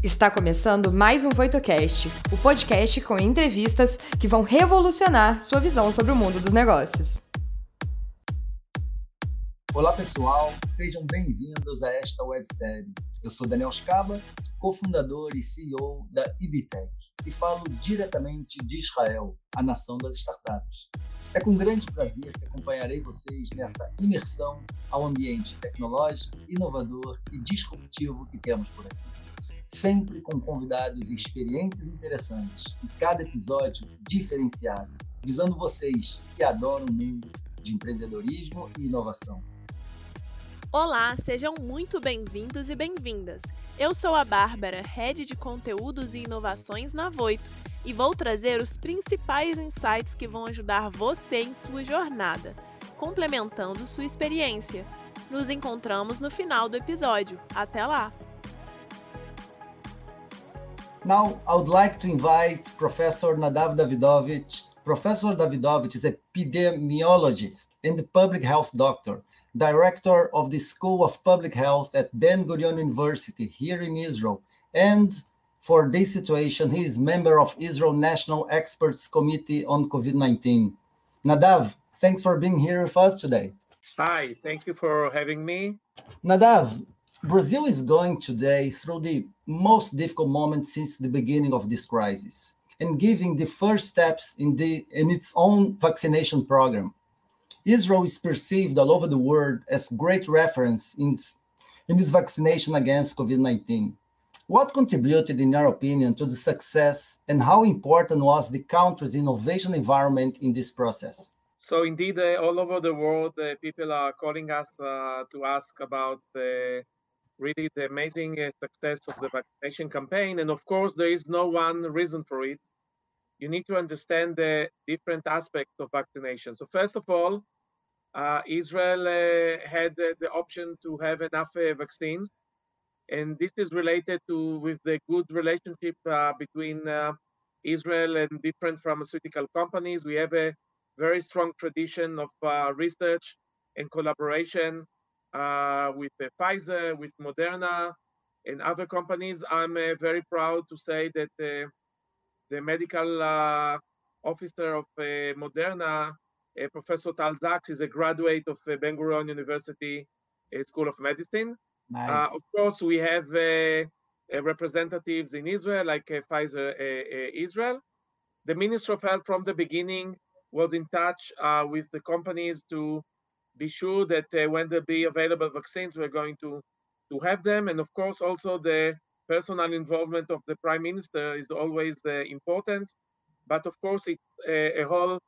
Está começando mais um VoitoCast, o podcast com entrevistas que vão revolucionar sua visão sobre o mundo dos negócios. Olá pessoal, sejam bem-vindos a esta websérie. Eu sou Daniel Scaba, cofundador e CEO da Ibitec e falo diretamente de Israel, a nação das startups. É com grande prazer que acompanharei vocês nessa imersão ao ambiente tecnológico, inovador e disruptivo que temos por aqui. Sempre com convidados experientes e interessantes, e cada episódio diferenciado, visando vocês que adoram o mundo de empreendedorismo e inovação. Olá, sejam muito bem-vindos e bem-vindas. Eu sou a Bárbara, Head de Conteúdos e Inovações na Voito, e vou trazer os principais insights que vão ajudar você em sua jornada, complementando sua experiência. Nos encontramos no final do episódio. Até lá! Now, I would like to invite Professor Nadav Davidovich. Professor Davidovich is a epidemiologist and public health doctor director of the School of Public Health at Ben Gurion University here in Israel. And for this situation, he is member of Israel National Experts Committee on COVID-19. Nadav, thanks for being here with us today. Hi, thank you for having me. Nadav, Brazil is going today through the most difficult moment since the beginning of this crisis and giving the first steps in the in its own vaccination program. Israel is perceived all over the world as great reference in, in this vaccination against COVID-19. What contributed, in your opinion, to the success and how important was the country's innovation environment in this process? So indeed, uh, all over the world, uh, people are calling us uh, to ask about really the amazing uh, success of the vaccination campaign. And of course, there is no one reason for it. You need to understand the different aspects of vaccination. So first of all, uh, Israel uh, had the option to have enough uh, vaccines, and this is related to with the good relationship between Israel and different pharmaceutical companies. We have a very strong tradition of research and collaboration Uh, with uh, Pfizer, with Moderna, and other companies. I'm uh, very proud to say that the medical officer of Moderna uh, Professor Tal Zaks is a graduate of uh, Ben Gurion University uh, School of Medicine. Nice. of course, we have representatives in Israel, like Pfizer Israel. The Minister of Health from the beginning was in touch with the companies to be sure that when there be available vaccines, we're going to to have them. And of course, also the personal involvement of the prime minister is always uh, important. But of course, it's a, a, whole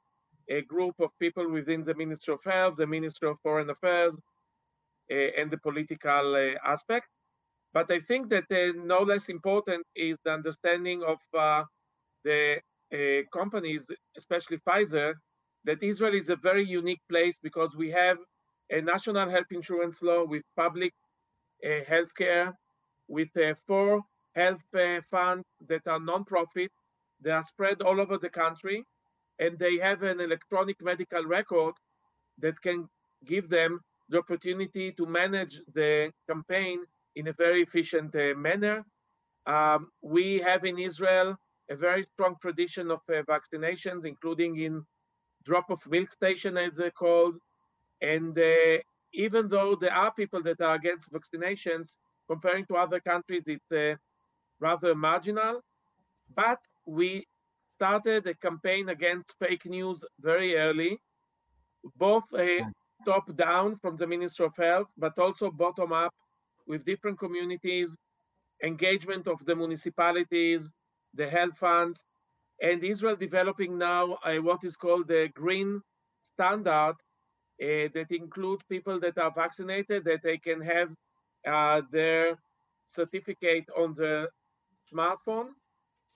a group of people within the Ministry of Health, the Ministry of Foreign Affairs, uh, and the political uh, aspect. But I think that uh, no less important is the understanding of the companies, especially Pfizer, that Israel is a very unique place because we have a national health insurance law with public uh, health care, with uh, four health uh, funds that are non-profit. They are spread all over the country and they have an electronic medical record that can give them the opportunity to manage the campaign in a very efficient uh, manner. Um, we have in Israel a very strong tradition of uh, vaccinations, including in drop of milk station, as they're called. And uh, even though there are people that are against vaccinations, comparing to other countries, it's uh, rather marginal. But we started a campaign against fake news very early, both a top down from the Ministry of Health, but also bottom up with different communities, engagement of the municipalities, the health funds, and Israel developing now uh, what is called the green standard uh, that includes people that are vaccinated, that they can have uh, their certificate on the smartphone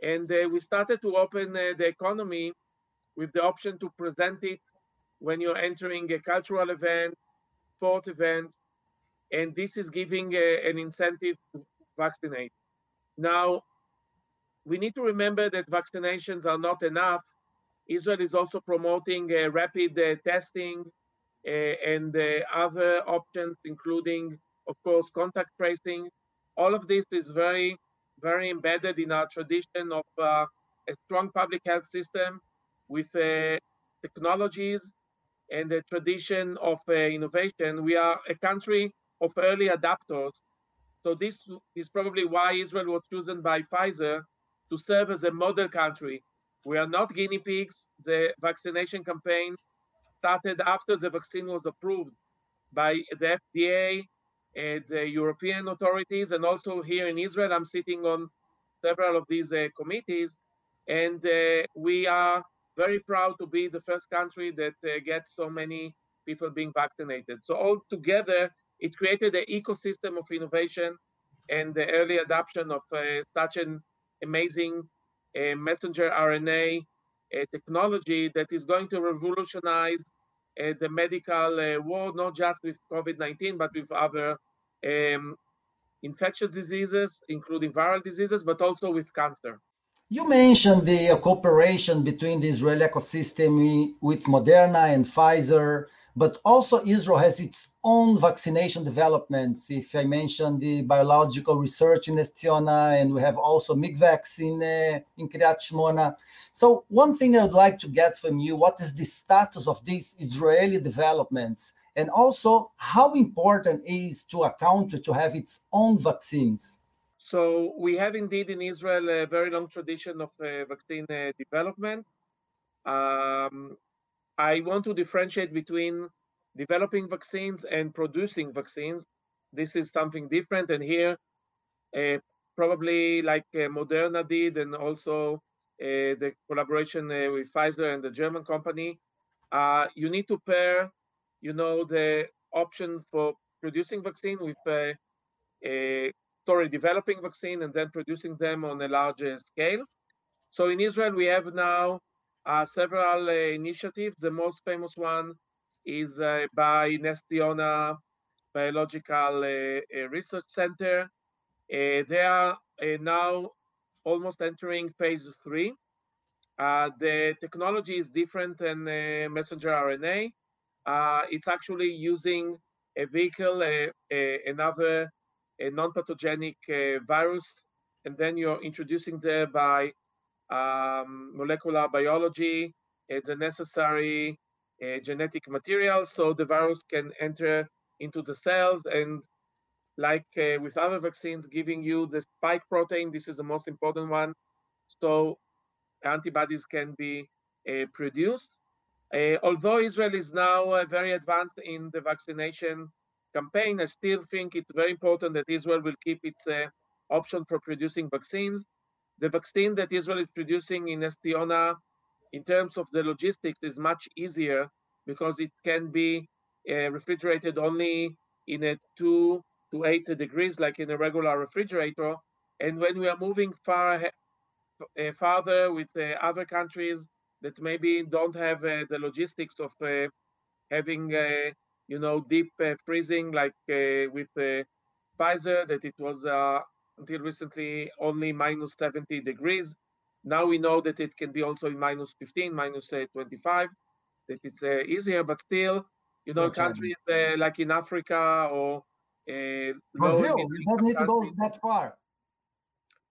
and uh, we started to open uh, the economy with the option to present it when you're entering a cultural event, sport event, and this is giving uh, an incentive to vaccinate. Now, we need to remember that vaccinations are not enough. Israel is also promoting uh, rapid uh, testing uh, and other options, including, of course, contact tracing. All of this is very very embedded in our tradition of uh, a strong public health system with uh, technologies and the tradition of uh, innovation. We are a country of early adapters. So this is probably why Israel was chosen by Pfizer to serve as a model country. We are not guinea pigs. The vaccination campaign started after the vaccine was approved by the FDA and the European authorities, and also here in Israel. I'm sitting on several of these uh, committees, and uh, we are very proud to be the first country that uh, gets so many people being vaccinated. So all together, it created an ecosystem of innovation and the early adoption of uh, such an amazing uh, messenger RNA uh, technology that is going to revolutionize uh, the medical uh, world, not just with COVID-19, but with other um, infectious diseases, including viral diseases, but also with cancer. You mentioned the cooperation between the Israeli ecosystem with Moderna and Pfizer, but also Israel has its own vaccination developments. If I mention the biological research in Ness Ziona, and we have also MIGVAX in, uh, in Kiryat Shmona. So one thing I would like to get from you, what is the status of these Israeli developments? And also, how important is to a country to have its own vaccines? So we have indeed in Israel a very long tradition of uh, vaccine uh, development. Um, I want to differentiate between developing vaccines and producing vaccines. This is something different, and here, uh, probably like uh, Moderna did, and also uh, the collaboration uh, with Pfizer and the German company, you need to pair, you know, the option for producing vaccine with a sorry, developing vaccine and then producing them on a larger scale. So in Israel, we have now uh, several uh, initiatives. The most famous one is uh, by Ness Ziona Biological uh, uh, Research Center. Uh, they are now almost entering phase three. the technology is different than messenger RNA. it's actually using a vehicle, another a non-pathogenic uh, virus, and then you're introducing there by um, molecular biology the necessary uh, genetic material so the virus can enter into the cells and like uh, with other vaccines giving you the spike protein this is the most important one so antibodies can be uh, produced uh, although israel is now uh, very advanced in the vaccination campaign, I still think it's very important that Israel will keep its uh, option for producing vaccines. The vaccine that Israel is producing in Ness Ziona, in terms of the logistics, is much easier because it can be uh, refrigerated only in a two to eight degrees, like in a regular refrigerator. And when we are moving far uh, farther with uh, other countries that maybe don't have uh, the logistics of uh, having you know, deep uh, freezing like uh, with uh, Pfizer, that it was until recently only minus 70 degrees. Now we know that it can be also in minus 15, minus 25, that it's easier, but still, you know, countries like in Africa or Brazil, you don't need to go that far.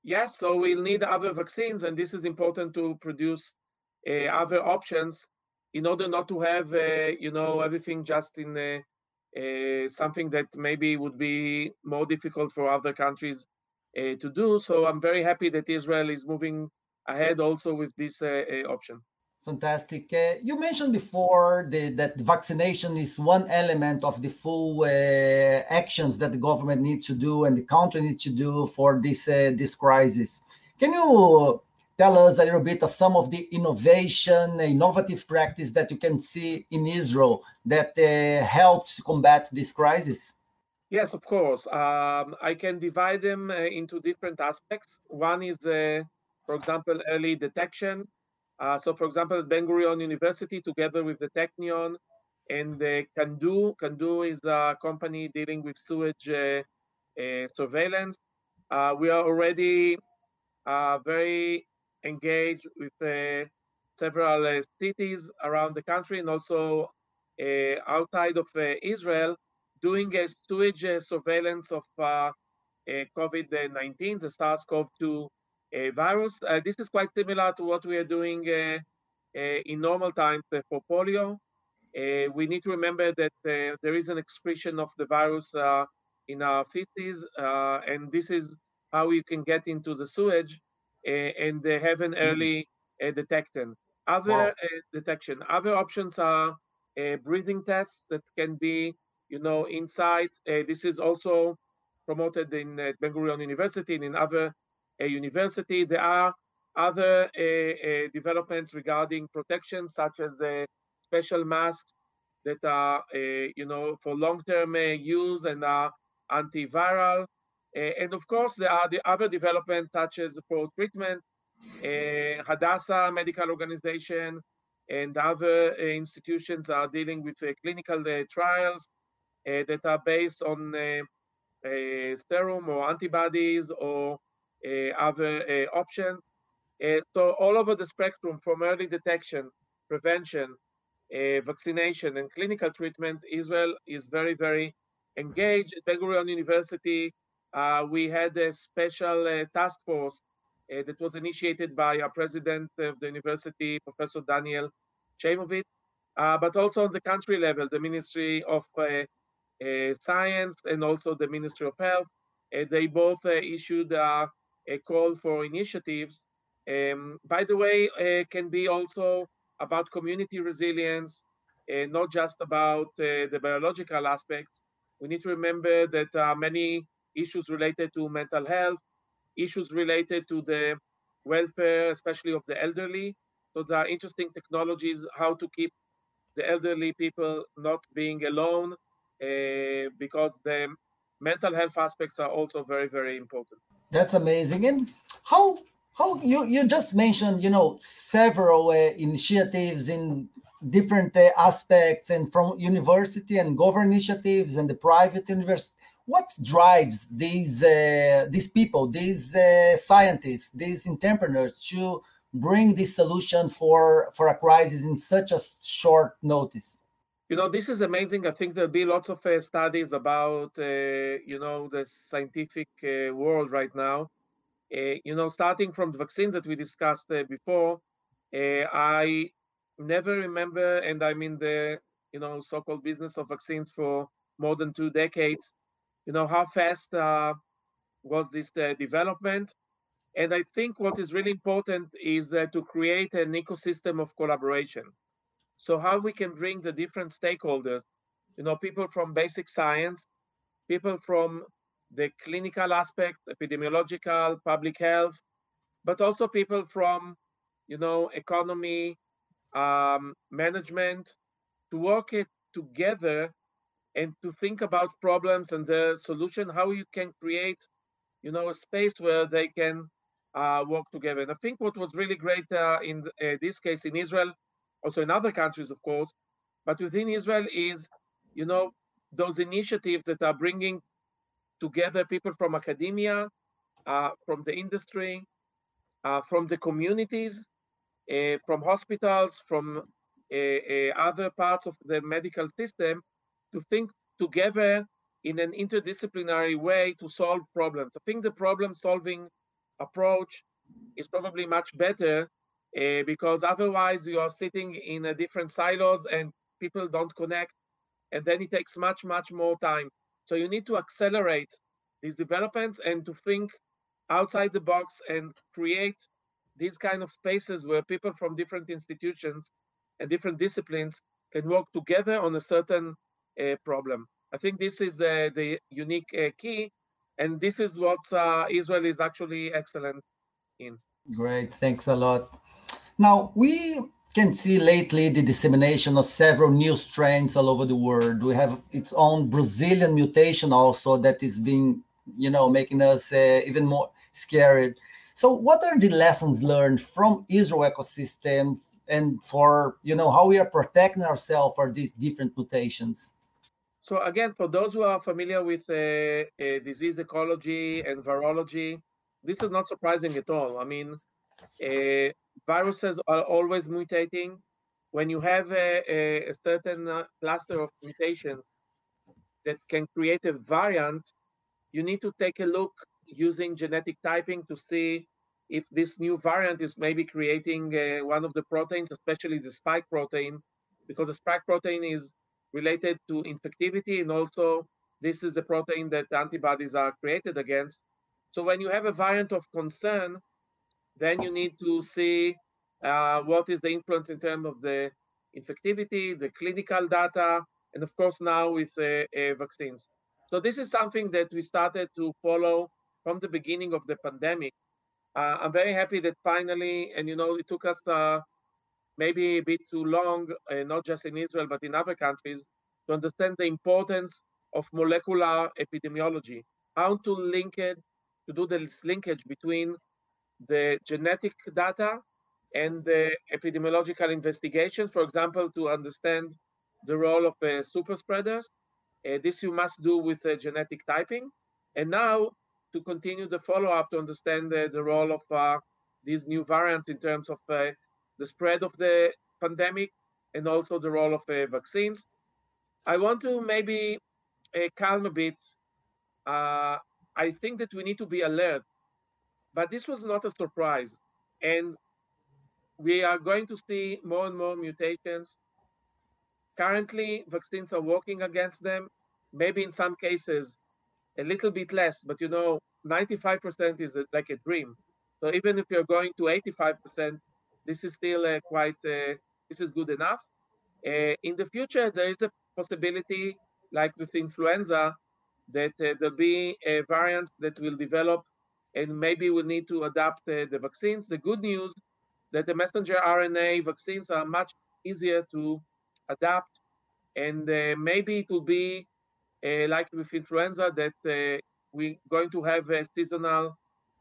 Yes, so we'll need other vaccines, and this is important to produce uh, other options in order not to have uh, you know everything just in uh, uh, something that maybe would be more difficult for other countries to do. So I'm very happy that Israel is moving ahead also with this option. Fantastic. Uh, you mentioned before the, that vaccination is one element of the full uh, actions that the government needs to do and the country needs to do for this uh, this crisis. Can you tell us a little bit of some of the innovation, innovative practice that you can see in Israel that uh, helped combat this crisis? Yes, of course. Um, I can divide them uh, into different aspects. One is, uh, for example, early detection. Uh, so, for example, Ben Gurion University, together with the Technion and the Kando, Kando is a company dealing with sewage uh, uh, surveillance. we are already very engaged with uh, several uh, cities around the country and also uh, outside of Israel, doing a sewage surveillance of uh, uh, COVID-19, the SARS-CoV-2 uh, virus. this is quite similar to what we are doing in normal times for polio. we need to remember that there is an expression of the virus in our feces, and this is how you can get into the sewage and have an mm-hmm. early detection. Other wow. detection. Other options are breathing tests that can be, you know, inside. Uh, this is also promoted in uh, Ben Gurion University and in other uh, university. There are other uh, uh developments regarding protection, such as the special masks that are, you know, for long-term use and are antiviral. and of course, there are the other developments, such as for treatment, Hadassah Medical Organization and other institutions are dealing with clinical trials that are based on serum or antibodies or other options. so all over the spectrum from early detection, prevention, vaccination, and clinical treatment, Israel is very, very engaged. At Ben Gurion University, uh, we had a special uh, task force uh, that was initiated by our president of the university, Professor Daniel Chamovitz, but also on the country level, the Ministry of uh, science and also the Ministry of Health. Uh, they both uh, issued a call for initiatives. Um, by the way, can be also about community resilience, not just about the biological aspects. We need to remember that are many issues related to mental health, issues related to the welfare, especially of the elderly. So there are interesting technologies how to keep the elderly people not being alone uh, because the mental health aspects are also very very important. That's amazing. And how how you you just mentioned you know several uh, initiatives in different uh, aspects and from university and government initiatives and the private university what drives these uh, these people these uh, scientists these entrepreneurs to bring this solution for for a crisis in such a short notice you know this is amazing. I think there'll be lots of uh, studies about uh, you know the scientific uh, world right now. Uh, you know starting from the vaccines that we discussed uh, before uh, i never remember and i'm in the you know so-called business of vaccines for more than two decades you know how fast was this development. And i think what is really important is to create an ecosystem of collaboration so how we can bring the different stakeholders, you know, people from basic science, people from the clinical aspect, epidemiological, public health, but also people from, you know, economy, um, management, to work it together and to think about problems and the solution, how you can create, you know, a space where they can uh, work together. And I think what was really great uh, in uh, this case in Israel also in other countries, of course, but within Israel is, you know, those initiatives that are bringing together people from academia, uh, from the industry, uh, from the communities, uh, from hospitals, from uh, uh, other parts of the medical system to think together in an interdisciplinary way to solve problems. I think the problem solving approach is probably much better uh, because otherwise you are sitting in a different silos and people don't connect and then it takes much much more time. So you need to accelerate these developments and to think outside the box and create these kind of spaces where people from different institutions and different disciplines can work together on a certain uh, problem. I think this is uh, the unique uh, key and this is what uh, israel is actually excellent in. Great. Thanks a lot now, we can see lately the dissemination of several new strains all over the world. We have its own Brazilian mutation also that is being, you know, making us uh, even more scared. So, what are the lessons learned from Israel ecosystem and for, you know, how we are protecting ourselves for these different mutations? So, again, for those who are familiar with uh, uh, disease ecology and virology, this is not surprising at all. I mean, uh, viruses are always mutating. When you have a, a certain uh, cluster of mutations that can create a variant, you need to take a look using genetic typing to see if this new variant is maybe creating uh, one of the proteins, especially the spike protein, because the spike protein is related to infectivity and also this is the protein that antibodies are created against. So when you have a variant of concern, then you need to see uh, what is the influence in terms of the infectivity, the clinical data, and of course now with uh, uh, vaccines. So this is something that we started to follow from the beginning of the pandemic. Uh, I'm very happy that finally, and you know, it took us uh, maybe a bit too long, uh, not just in Israel, but in other countries, to understand the importance of molecular epidemiology, how to link it, to do this linkage between the genetic data and the epidemiological investigations, for example, to understand the role of uh, super spreaders. Uh, this you must do with uh, genetic typing. And now to continue the follow-up to understand the role of uh, these new variants in terms of uh, the spread of the pandemic and also the role of uh, vaccines. I want to maybe calm a bit. I think that we need to be alert, but this was not a surprise. And we are going to see more and more mutations. Currently, vaccines are working against them. Maybe in some cases, a little bit less, but you know, 95% is a, like a dream. So even if you're going to 85%, this is still uh, quite, uh, this is good enough. Uh, in the future, there is a possibility, like with influenza, that uh, there'll be a variant that will develop and maybe we'll need to adapt uh, the vaccines. The good news that the messenger RNA vaccines are much easier to adapt and uh, maybe it will be uh, like with influenza, that uh, we're going to have a seasonal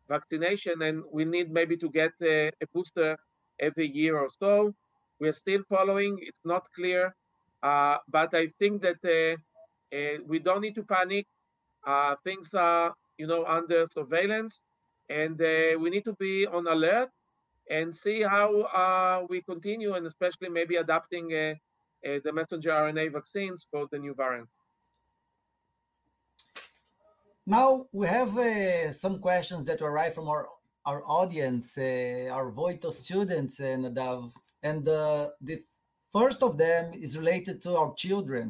vaccination and we need maybe to get a, a booster every year or so. We're still following, it's not clear, uh, but I think that uh, uh, we don't need to panic. Uh, things are, you know, under surveillance. And we need to be on alert and see how we continue and especially maybe adapting the messenger RNA vaccines for the new variants. Now we have uh, some questions that arrive from our our audience, uh, our Voitto students, uh, Nadav, and uh, the first of them is related to our children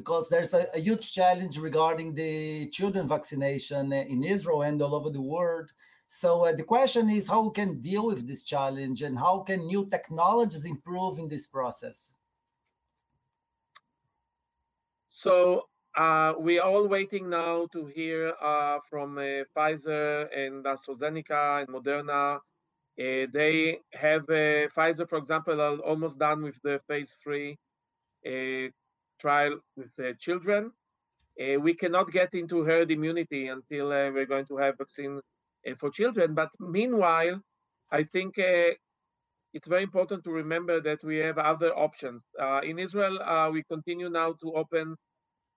because there's a, a huge challenge regarding the children vaccination in Israel and all over the world. So uh, the question is how we can deal with this challenge and how can new technologies improve in this process? So uh, we are all waiting now to hear uh, from uh, Pfizer and AstraZeneca and Moderna. Uh, they have uh, Pfizer, for example, almost done with the phase three trial with children. Uh, we cannot get into herd immunity until uh, we're going to have vaccine uh, for children. But meanwhile, I think it's very important to remember that we have other options. in Israel, we continue now to open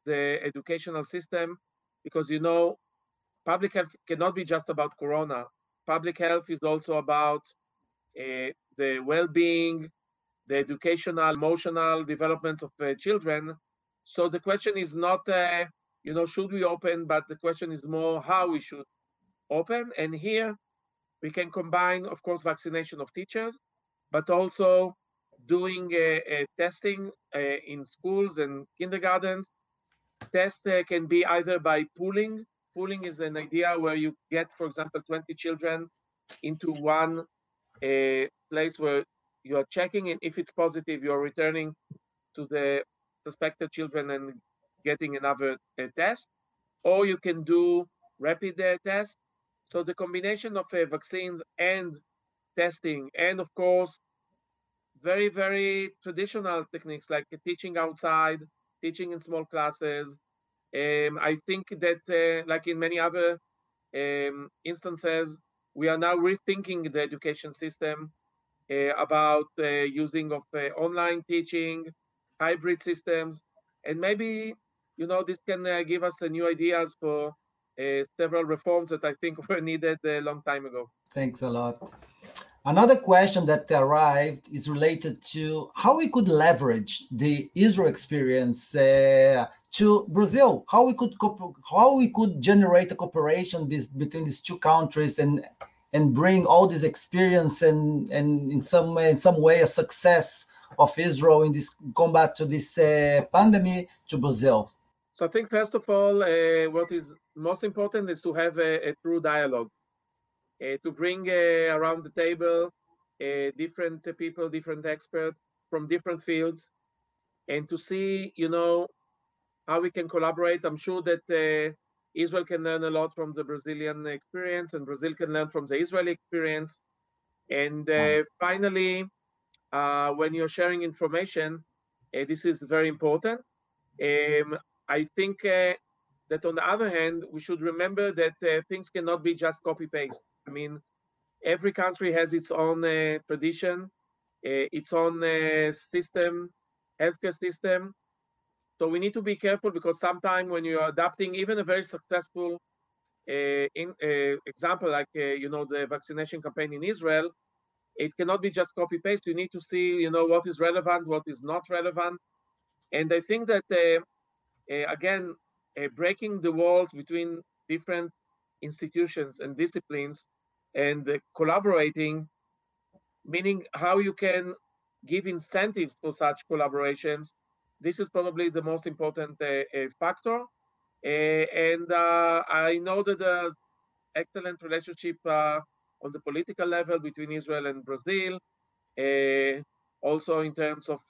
the educational system because you know public health cannot be just about corona public health is also about uh, the well-being the educational emotional development of uh, children. So the question is not uh, you know should we open but the question is more how we should open. And here we can combine of course vaccination of teachers but also doing testing in schools and kindergartens. Test uh, can be either by pooling. Pooling is an idea where you get, for example, 20 children into one uh, place where you are checking, and if it's positive, you're returning to the suspected children and getting another uh, test. Or you can do rapid uh, test. So the combination of uh, vaccines and testing, and of course, very, very traditional techniques like teaching outside, teaching in small classes. Um, I think that, uh, like in many other um, instances, we are now rethinking the education system about uh, using of uh, online teaching, hybrid systems, and maybe you know this can uh, give us new ideas for uh, several reforms that I think were needed a long time ago. Thanks a lot. Another question that arrived is related to how we could leverage the Israel experience uh, to Brazil. How we could how we could generate a cooperation be between these two countries and and bring all this experience and and in some in some way a success of Israel in this combat to this uh, pandemic to Brazil. So I think first of all, uh, what is most important is to have a, a true dialogue uh, to bring uh, around the table uh, different people, different experts from different fields, and to see, you know, how we can collaborate. I'm sure that Israel can learn a lot from the Brazilian experience, and Brazil can learn from the Israeli experience. And uh, finally, uh, when you're sharing information, uh, this is very important. Um, I think that on the other hand, we should remember that things cannot be just copy paste. I mean, every country has its own uh, tradition, uh, its own uh, system, healthcare system. So we need to be careful because sometimes when you're adapting even a very successful uh, in, uh, example, like uh, you know the vaccination campaign in Israel, it cannot be just copy paste. You need to see you know what is relevant, what is not relevant, and I think that again breaking the walls between different institutions and disciplines and collaborating, meaning how you can give incentives for such collaborations. This is probably the most important uh, uh factor. Uh, and I know that there's excellent relationship on the political level between Israel and Brazil, also in terms of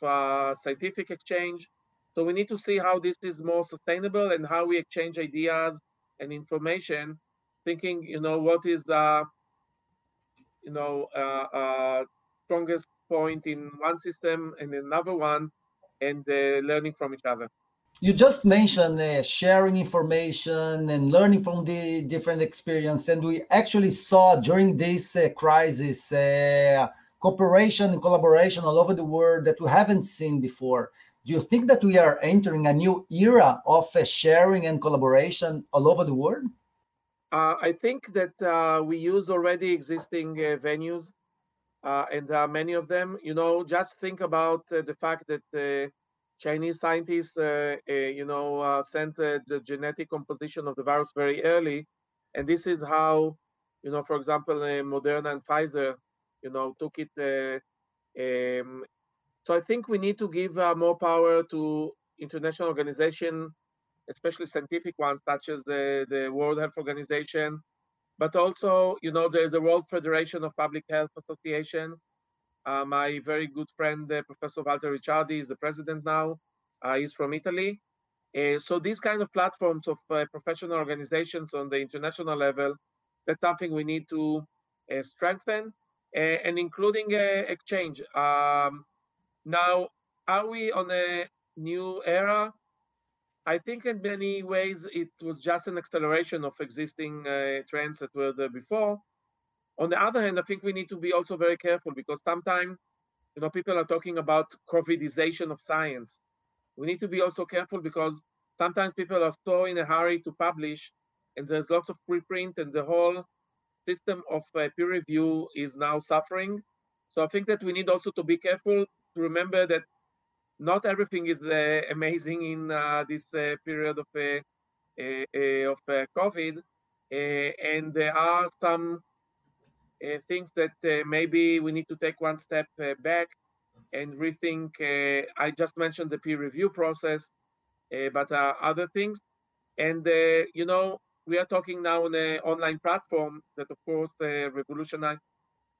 scientific exchange. So we need to see how this is more sustainable and how we exchange ideas and information thinking, you know, what is the, you know, uh, uh, strongest point in one system and another one, and uh, learning from each other. You just mentioned uh, sharing information and learning from the different experience, and we actually saw during this uh, crisis uh, cooperation and collaboration all over the world that we haven't seen before. Do you think that we are entering a new era of sharing and collaboration all over the world? Uh, I think that uh, we use already existing uh, venues, uh, and there are many of them. You know, just think about uh, the fact that uh, Chinese scientists, you know, sent the genetic composition of the virus very early, and this is how, you know, for example, Moderna and Pfizer, you know, took it. Um, so I think we need to give more power to international organization especially scientific ones, such as the, the World Health Organization, but also, you know, there's a World Federation of Public Health Association. Uh, my very good friend, uh, Professor Walter Ricciardi, is the president now. Uh, he's from Italy. Uh, so these kind of platforms of uh, professional organizations on the international level, that's something we need to uh, strengthen, and including exchange. Um, now, are we on a new era? I think in many ways it was just an acceleration of existing uh, trends that were there before. On the other hand, I think we need to be also very careful because sometimes, you know, people are talking about COVIDization of science. We need to be also careful because sometimes people are so in a hurry to publish, and there's lots of preprint, and the whole system of uh, peer review is now suffering. So I think that we need also to be careful to remember that not everything is uh, amazing in uh, this uh, period of of COVID, and there are some things that maybe we need to take one step back and rethink. I just mentioned the peer review process, but other things, and you know we are talking now on an online platform that, of course, uh, revolutionized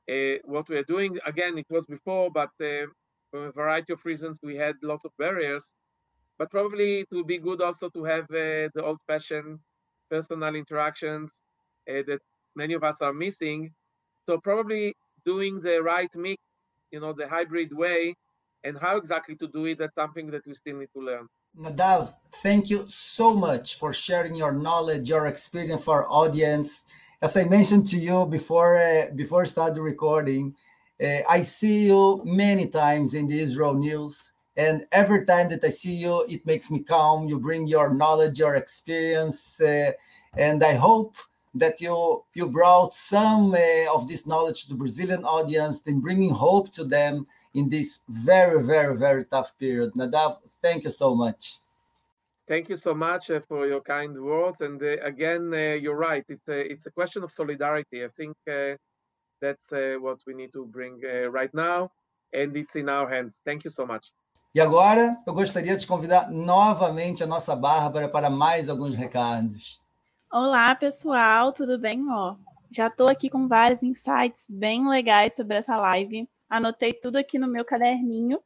uh, what we are doing. Again, it was before, but uh, for a variety of reasons, we had lots of barriers. But probably it would be good also to have uh, the old-fashioned personal interactions uh, that many of us are missing. So probably doing the right mix, you know, the hybrid way, and how exactly to do it, that's something that we still need to learn. Nadav, thank you so much for sharing your knowledge, your experience for our audience. As I mentioned to you before, uh, before start the recording, I see you many times in the Israel news, and every time that I see you, it makes me calm. You bring your knowledge, your experience, uh, and I hope that you you brought some uh, of this knowledge to the Brazilian audience and bringing hope to them in this very, very, very tough period. Nadav, thank you so much. Thank you so much uh, for your kind words. And uh, again, uh, you're right. It's a, it's a question of solidarity. I think uh, that's uh, what we need to bring uh, right now, and it's in our hands. Thank you so much. E agora, eu gostaria de convidar novamente a nossa Bárbara para mais alguns recados. Olá, pessoal, tudo bem? Ó, já estou aqui com vários insights bem legais sobre essa live. Anotei tudo aqui no meu caderninho.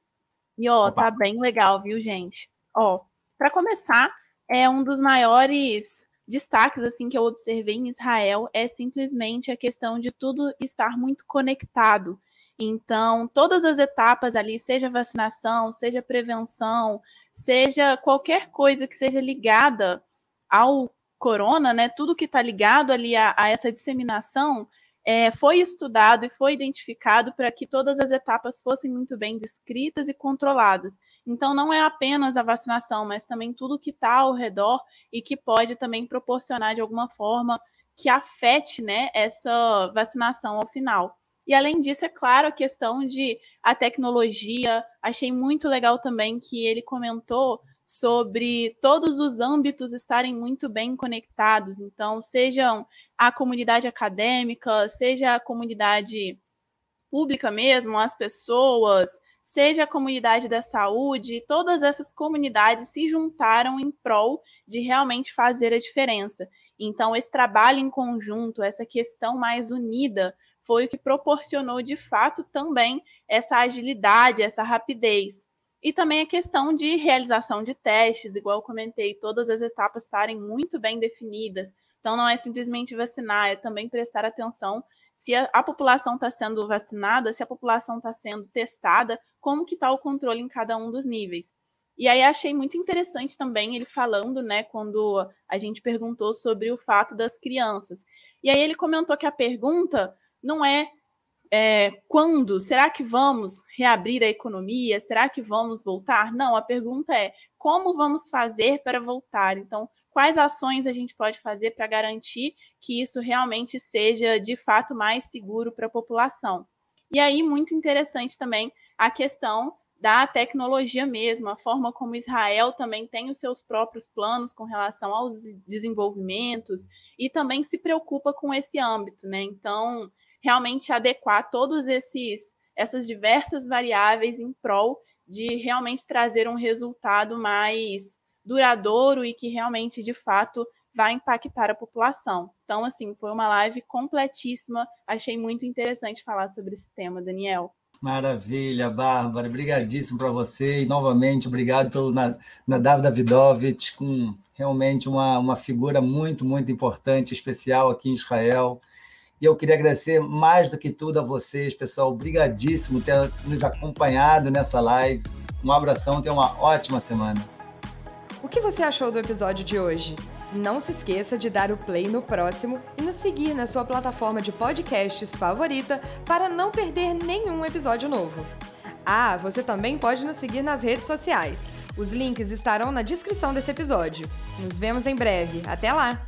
E ó, Opa. tá bem legal, viu, gente? Ó, para começar, é um dos maiores destaques assim que eu observei em Israel é simplesmente a questão de tudo estar muito conectado. Então, todas as etapas ali, seja vacinação, seja prevenção, seja qualquer coisa que seja ligada ao corona, né? Tudo que está ligado ali a, a, essa disseminação é, foi estudado e foi identificado para que todas as etapas fossem muito bem descritas e controladas. Então, não é apenas a vacinação, mas também tudo que está ao redor e que pode também proporcionar de alguma forma que afete né, essa vacinação ao final. E além disso, é claro, a questão de a tecnologia. Achei muito legal também que ele comentou sobre todos os âmbitos estarem muito bem conectados. Então, sejam a comunidade acadêmica, seja a comunidade pública mesmo, as pessoas, seja a comunidade da saúde, todas essas comunidades se juntaram em prol de realmente fazer a diferença. Então, esse trabalho em conjunto, essa questão mais unida, foi o que proporcionou de fato também essa agilidade, essa rapidez. E também a questão de realização de testes, igual eu comentei, todas as etapas estarem muito bem definidas, então, não é simplesmente vacinar, é também prestar atenção se a, a população está sendo vacinada, se a população está sendo testada, como que está o controle em cada um dos níveis. E aí achei muito interessante também ele falando, né, quando a gente perguntou sobre o fato das crianças. E aí ele comentou que a pergunta não é, é quando, será que vamos reabrir a economia? Será que vamos voltar? Não, a pergunta é como vamos fazer para voltar? Então, quais ações a gente pode fazer para garantir que isso realmente seja de fato mais seguro para a população. E aí, muito interessante também a questão da tecnologia mesmo, a forma como Israel também tem os seus próprios planos com relação aos desenvolvimentos e também se preocupa com esse âmbito, né? Então, realmente adequar todos esses essas diversas variáveis em prol de realmente trazer um resultado mais duradouro e que realmente, de fato, vai impactar a população. Então, assim, foi uma live completíssima. Achei muito interessante falar sobre esse tema, Daniel. Maravilha, Bárbara. Obrigadíssimo para você. E, novamente, obrigado pelo Nadav Davidovich, com realmente uma, uma figura muito, muito importante, especial aqui em Israel. E eu queria agradecer mais do que tudo a vocês, pessoal. Obrigadíssimo por ter nos acompanhado nessa live. Um abração, tenha uma ótima semana. O que você achou do episódio de hoje? Não se esqueça de dar o play no próximo e nos seguir na sua plataforma de podcasts favorita para não perder nenhum episódio novo. Ah, você também pode nos seguir nas redes sociais. Os links estarão na descrição desse episódio. Nos vemos em breve. Até lá!